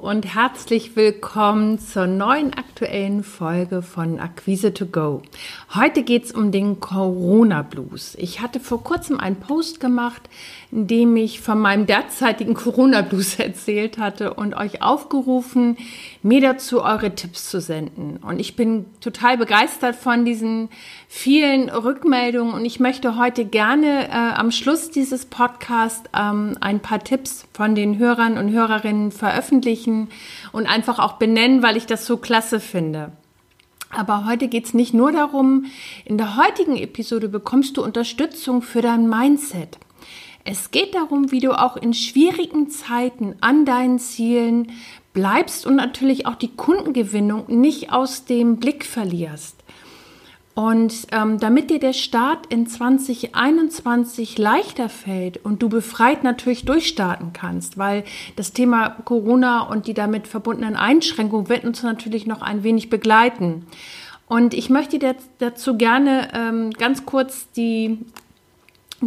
Und herzlich willkommen zur neuen aktuellen Folge von Akquise to Go. Heute geht es um den Corona Blues. Ich hatte vor kurzem einen Post gemacht, in dem ich von meinem derzeitigen Corona Blues erzählt hatte und euch aufgerufen, mir dazu eure Tipps zu senden. Und ich bin total begeistert von diesen vielen Rückmeldungen und ich möchte heute gerne äh, am Schluss dieses Podcasts ähm, ein paar Tipps von den Hörern und Hörerinnen veröffentlichen und einfach auch benennen, weil ich das so klasse finde. Aber heute geht es nicht nur darum, in der heutigen Episode bekommst du Unterstützung für dein Mindset. Es geht darum, wie du auch in schwierigen Zeiten an deinen Zielen bleibst und natürlich auch die Kundengewinnung nicht aus dem Blick verlierst. Und ähm, damit dir der Start in 2021 leichter fällt und du befreit natürlich durchstarten kannst, weil das Thema Corona und die damit verbundenen Einschränkungen wird uns natürlich noch ein wenig begleiten. Und ich möchte dir dazu gerne ähm, ganz kurz die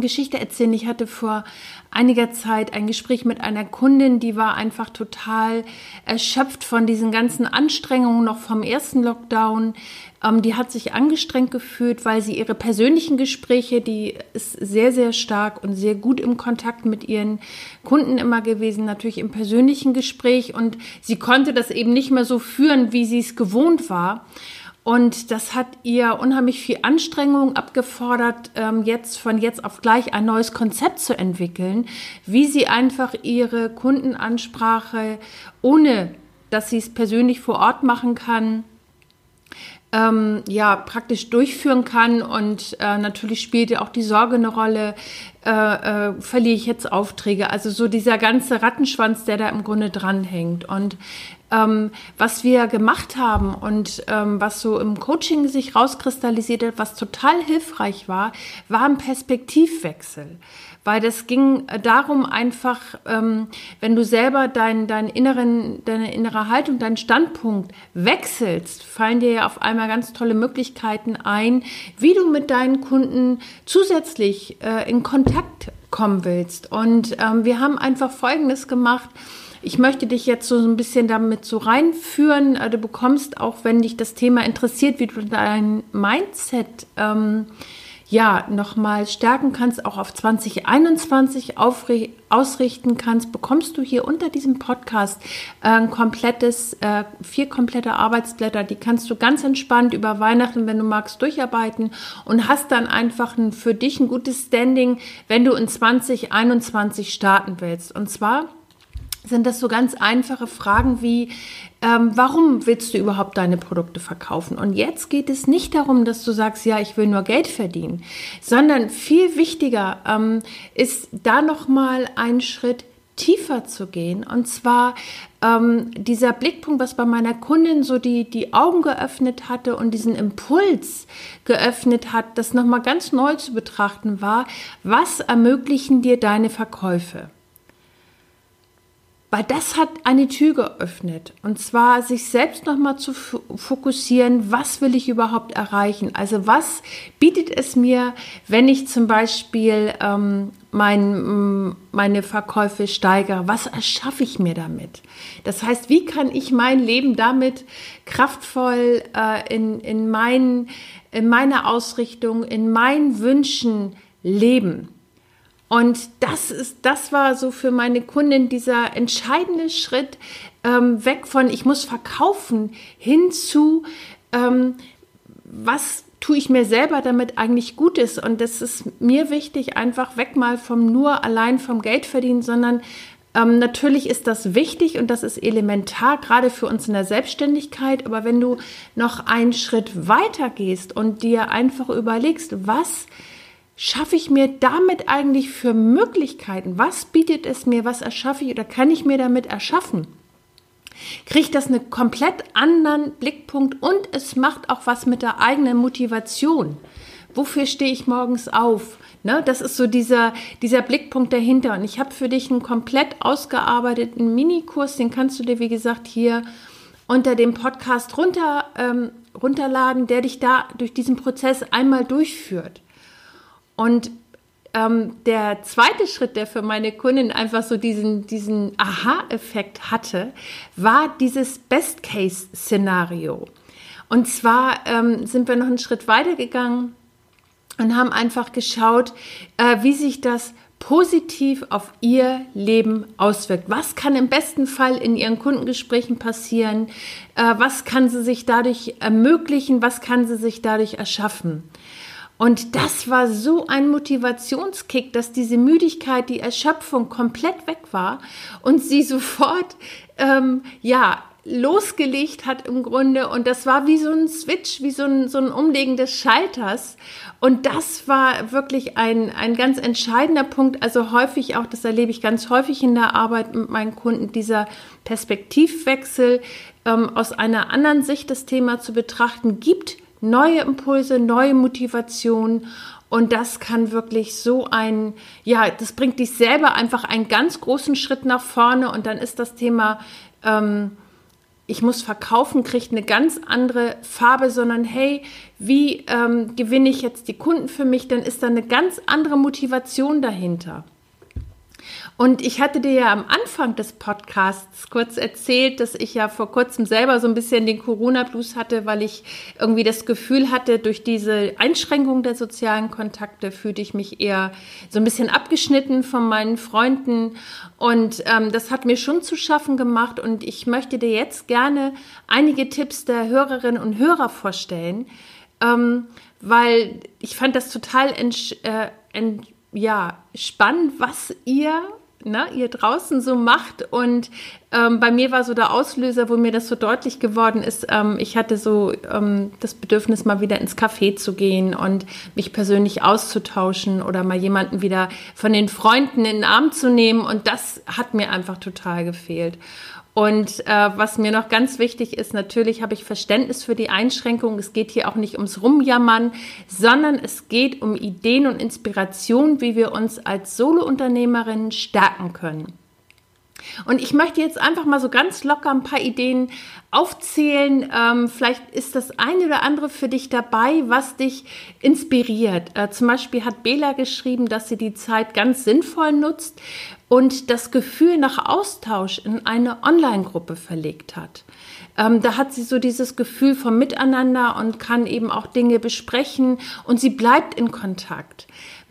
Geschichte erzählen. Ich hatte vor einiger Zeit ein Gespräch mit einer Kundin, die war einfach total erschöpft von diesen ganzen Anstrengungen noch vom ersten Lockdown. Ähm, die hat sich angestrengt gefühlt, weil sie ihre persönlichen Gespräche, die ist sehr, sehr stark und sehr gut im Kontakt mit ihren Kunden immer gewesen, natürlich im persönlichen Gespräch und sie konnte das eben nicht mehr so führen, wie sie es gewohnt war. Und das hat ihr unheimlich viel Anstrengung abgefordert, ähm, jetzt von jetzt auf gleich ein neues Konzept zu entwickeln, wie sie einfach ihre Kundenansprache, ohne dass sie es persönlich vor Ort machen kann, ähm, ja, praktisch durchführen kann. Und äh, natürlich spielt ja auch die Sorge eine Rolle, äh, äh, verliere ich jetzt Aufträge. Also so dieser ganze Rattenschwanz, der da im Grunde dranhängt. Und ähm, was wir gemacht haben und ähm, was so im Coaching sich rauskristallisiert hat, was total hilfreich war, war ein Perspektivwechsel. Weil das ging darum einfach, ähm, wenn du selber dein, dein inneren, deine innere Haltung, deinen Standpunkt wechselst, fallen dir ja auf einmal ganz tolle Möglichkeiten ein, wie du mit deinen Kunden zusätzlich äh, in Kontakt kommen willst. Und ähm, wir haben einfach Folgendes gemacht. Ich möchte dich jetzt so ein bisschen damit so reinführen. Äh, du bekommst auch, wenn dich das Thema interessiert, wie du dein Mindset ähm, ja nochmal stärken kannst, auch auf 2021 ausrichten kannst, bekommst du hier unter diesem Podcast äh, ein komplettes, äh, vier komplette Arbeitsblätter. Die kannst du ganz entspannt über Weihnachten, wenn du magst, durcharbeiten und hast dann einfach ein, für dich ein gutes Standing, wenn du in 2021 starten willst. Und zwar sind das so ganz einfache Fragen wie, ähm, warum willst du überhaupt deine Produkte verkaufen? Und jetzt geht es nicht darum, dass du sagst, ja, ich will nur Geld verdienen, sondern viel wichtiger ähm, ist da nochmal einen Schritt tiefer zu gehen. Und zwar ähm, dieser Blickpunkt, was bei meiner Kundin so die, die Augen geöffnet hatte und diesen Impuls geöffnet hat, das nochmal ganz neu zu betrachten war, was ermöglichen dir deine Verkäufe? Weil das hat eine Tür geöffnet. Und zwar sich selbst nochmal zu fokussieren, was will ich überhaupt erreichen? Also was bietet es mir, wenn ich zum Beispiel ähm, mein, meine Verkäufe steigere? Was erschaffe ich mir damit? Das heißt, wie kann ich mein Leben damit kraftvoll äh, in, in, mein, in meiner Ausrichtung, in meinen Wünschen leben? Und das ist, das war so für meine Kundin dieser entscheidende Schritt ähm, weg von ich muss verkaufen hin zu ähm, was tue ich mir selber damit eigentlich Gutes. Und das ist mir wichtig, einfach weg mal vom nur allein vom Geld verdienen, sondern ähm, natürlich ist das wichtig und das ist elementar, gerade für uns in der Selbstständigkeit. Aber wenn du noch einen Schritt weiter gehst und dir einfach überlegst, was schaffe ich mir damit eigentlich für Möglichkeiten? Was bietet es mir? Was erschaffe ich oder kann ich mir damit erschaffen? Kriegt das einen komplett anderen Blickpunkt und es macht auch was mit der eigenen Motivation. Wofür stehe ich morgens auf? Ne, das ist so dieser, dieser Blickpunkt dahinter. Und ich habe für dich einen komplett ausgearbeiteten Minikurs, den kannst du dir, wie gesagt, hier unter dem Podcast runter, ähm, runterladen, der dich da durch diesen Prozess einmal durchführt. Und ähm, der zweite Schritt, der für meine Kundin einfach so diesen, diesen Aha-Effekt hatte, war dieses Best-Case-Szenario. Und zwar ähm, sind wir noch einen Schritt weiter gegangen und haben einfach geschaut, äh, wie sich das positiv auf ihr Leben auswirkt. Was kann im besten Fall in ihren Kundengesprächen passieren? Äh, was kann sie sich dadurch ermöglichen? Was kann sie sich dadurch erschaffen? Und das war so ein Motivationskick, dass diese Müdigkeit, die Erschöpfung komplett weg war und sie sofort, ähm, ja, losgelegt hat im Grunde. Und das war wie so ein Switch, wie so ein, so ein Umlegen des Schalters. Und das war wirklich ein, ein ganz entscheidender Punkt. Also häufig auch, das erlebe ich ganz häufig in der Arbeit mit meinen Kunden, dieser Perspektivwechsel ähm, aus einer anderen Sicht das Thema zu betrachten, gibt neue Impulse, neue Motivation. Und das kann wirklich so ein, ja, das bringt dich selber einfach einen ganz großen Schritt nach vorne. Und dann ist das Thema, ähm, ich muss verkaufen, kriegt eine ganz andere Farbe, sondern hey, wie ähm, gewinne ich jetzt die Kunden für mich? Dann ist da eine ganz andere Motivation dahinter. Und ich hatte dir ja am Anfang des Podcasts kurz erzählt, dass ich ja vor kurzem selber so ein bisschen den Corona-Blues hatte, weil ich irgendwie das Gefühl hatte, durch diese Einschränkung der sozialen Kontakte fühlte ich mich eher so ein bisschen abgeschnitten von meinen Freunden. Und ähm, das hat mir schon zu schaffen gemacht. Und ich möchte dir jetzt gerne einige Tipps der Hörerinnen und Hörer vorstellen, ähm, weil ich fand das total äh, ja, spannend, was ihr ne, ihr draußen so macht. Und ähm, bei mir war so der Auslöser, wo mir das so deutlich geworden ist, ähm, ich hatte so ähm, das Bedürfnis, mal wieder ins Café zu gehen und mich persönlich auszutauschen oder mal jemanden wieder von den Freunden in den Arm zu nehmen. Und das hat mir einfach total gefehlt. Und äh, was mir noch ganz wichtig ist, natürlich habe ich Verständnis für die Einschränkungen. Es geht hier auch nicht ums Rumjammern, sondern es geht um Ideen und Inspiration, wie wir uns als Solounternehmerinnen stärken können. Und ich möchte jetzt einfach mal so ganz locker ein paar Ideen aufzählen. Ähm, vielleicht ist das eine oder andere für dich dabei, was dich inspiriert. Äh, zum Beispiel hat Bela geschrieben, dass sie die Zeit ganz sinnvoll nutzt und das Gefühl nach Austausch in eine Online-Gruppe verlegt hat. Ähm, da hat sie so dieses Gefühl vom Miteinander und kann eben auch Dinge besprechen und sie bleibt in Kontakt.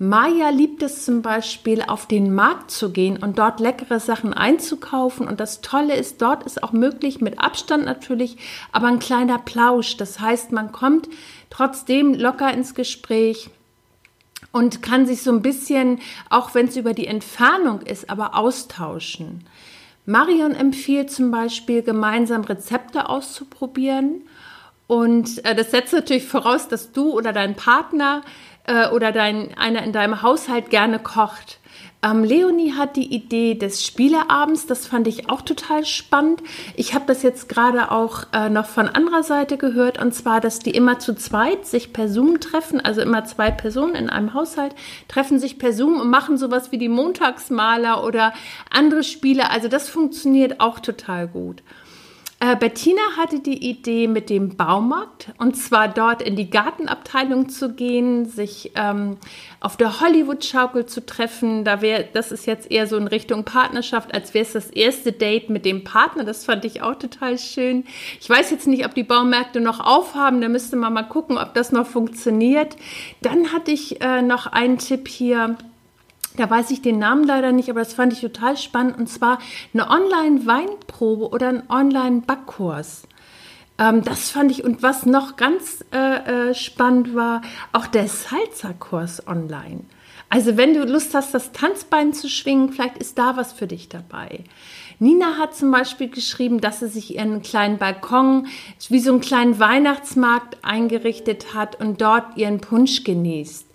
Maya liebt es zum Beispiel, auf den Markt zu gehen und dort leckere Sachen einzukaufen. Und das Tolle ist, dort ist auch möglich, mit Abstand natürlich, aber ein kleiner Plausch. Das heißt, man kommt trotzdem locker ins Gespräch und kann sich so ein bisschen, auch wenn es über die Entfernung ist, aber austauschen. Marion empfiehlt zum Beispiel, gemeinsam Rezepte auszuprobieren. Und äh, das setzt natürlich voraus, dass du oder dein Partner äh, oder dein, einer in deinem Haushalt gerne kocht. Ähm, Leonie hat die Idee des Spieleabends, das fand ich auch total spannend. Ich habe das jetzt gerade auch äh, noch von anderer Seite gehört, und zwar, dass die immer zu zweit sich per Zoom treffen, also immer zwei Personen in einem Haushalt treffen sich per Zoom und machen sowas wie die Montagsmaler oder andere Spiele. Also das funktioniert auch total gut. Äh, Bettina hatte die Idee mit dem Baumarkt und zwar dort in die Gartenabteilung zu gehen, sich ähm, auf der Hollywood-Schaukel zu treffen. Da wäre, das ist jetzt eher so in Richtung Partnerschaft, als wäre es das erste Date mit dem Partner. Das fand ich auch total schön. Ich weiß jetzt nicht, ob die Baumärkte noch aufhaben. Da müsste man mal gucken, ob das noch funktioniert. Dann hatte ich äh, noch einen Tipp hier da weiß ich den Namen leider nicht, aber das fand ich total spannend. Und zwar eine Online-Weinprobe oder ein Online-Backkurs. Ähm, das fand ich, und was noch ganz äh, äh, spannend war, auch der Salsa-Kurs online. Also wenn du Lust hast, das Tanzbein zu schwingen, vielleicht ist da was für dich dabei. Nina hat zum Beispiel geschrieben, dass sie sich ihren kleinen Balkon wie so einen kleinen Weihnachtsmarkt eingerichtet hat und dort ihren Punsch genießt.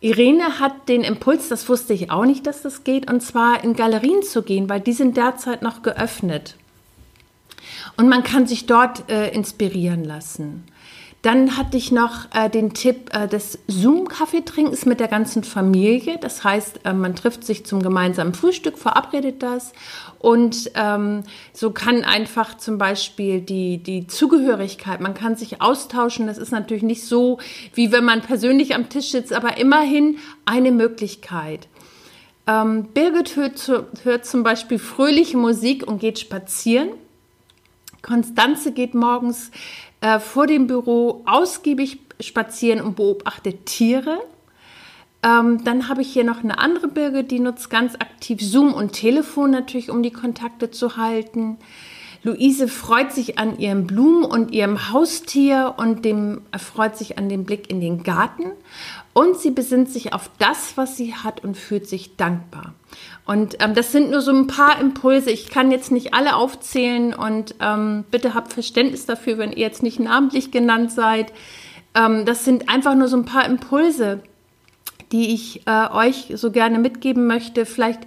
Irene hat den Impuls, das wusste ich auch nicht, dass das geht, und zwar in Galerien zu gehen, weil die sind derzeit noch geöffnet. Und man kann sich dort äh, inspirieren lassen. Dann hatte ich noch äh, den Tipp äh, des Zoom-Kaffeetrinkens mit der ganzen Familie. Das heißt, äh, man trifft sich zum gemeinsamen Frühstück, verabredet das. Und ähm, so kann einfach zum Beispiel die, die Zugehörigkeit, man kann sich austauschen. Das ist natürlich nicht so, wie wenn man persönlich am Tisch sitzt, aber immerhin eine Möglichkeit. Ähm, Birgit hört, hört zum Beispiel fröhliche Musik und geht spazieren. Konstanze geht morgens äh, vor dem Büro ausgiebig spazieren und beobachtet Tiere. Ähm, dann habe ich hier noch eine andere Birge, die nutzt ganz aktiv Zoom und Telefon natürlich, um die Kontakte zu halten. Luise freut sich an ihren Blumen und ihrem Haustier und dem erfreut sich an dem Blick in den Garten und sie besinnt sich auf das, was sie hat und fühlt sich dankbar. Und ähm, das sind nur so ein paar Impulse. Ich kann jetzt nicht alle aufzählen und ähm, bitte habt Verständnis dafür, wenn ihr jetzt nicht namentlich genannt seid. Ähm, das sind einfach nur so ein paar Impulse, die ich äh, euch so gerne mitgeben möchte. Vielleicht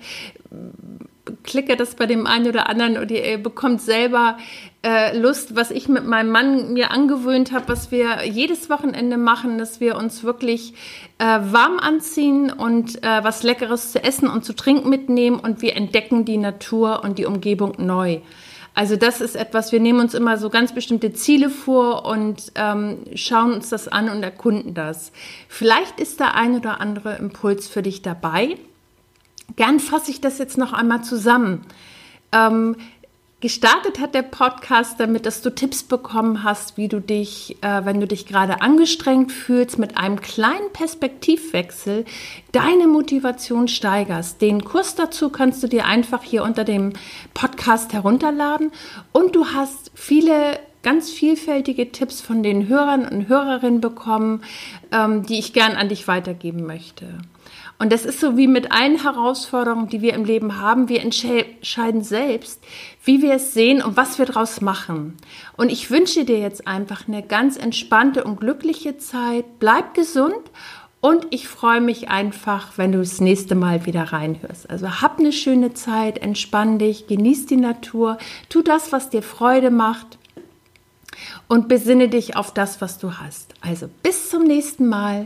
klicke das bei dem einen oder anderen und ihr bekommt selber äh, Lust, was ich mit meinem Mann mir angewöhnt habe, was wir jedes Wochenende machen, dass wir uns wirklich äh, warm anziehen und äh, was Leckeres zu essen und zu trinken mitnehmen und wir entdecken die Natur und die Umgebung neu. Also das ist etwas, wir nehmen uns immer so ganz bestimmte Ziele vor und ähm, schauen uns das an und erkunden das. Vielleicht ist da ein oder andere Impuls für dich dabei. Gern fasse ich das jetzt noch einmal zusammen. Ähm, gestartet hat der Podcast damit, dass du Tipps bekommen hast, wie du dich, äh, wenn du dich gerade angestrengt fühlst, mit einem kleinen Perspektivwechsel deine Motivation steigerst. Den Kurs dazu kannst du dir einfach hier unter dem Podcast herunterladen und du hast viele ganz vielfältige Tipps von den Hörern und Hörerinnen bekommen, ähm, die ich gern an dich weitergeben möchte. Und das ist so wie mit allen Herausforderungen, die wir im Leben haben. Wir entscheiden selbst, wie wir es sehen und was wir daraus machen. Und ich wünsche dir jetzt einfach eine ganz entspannte und glückliche Zeit. Bleib gesund und ich freue mich einfach, wenn du das nächste Mal wieder reinhörst. Also hab eine schöne Zeit, entspann dich, genieß die Natur, tu das, was dir Freude macht und besinne dich auf das, was du hast. Also bis zum nächsten Mal.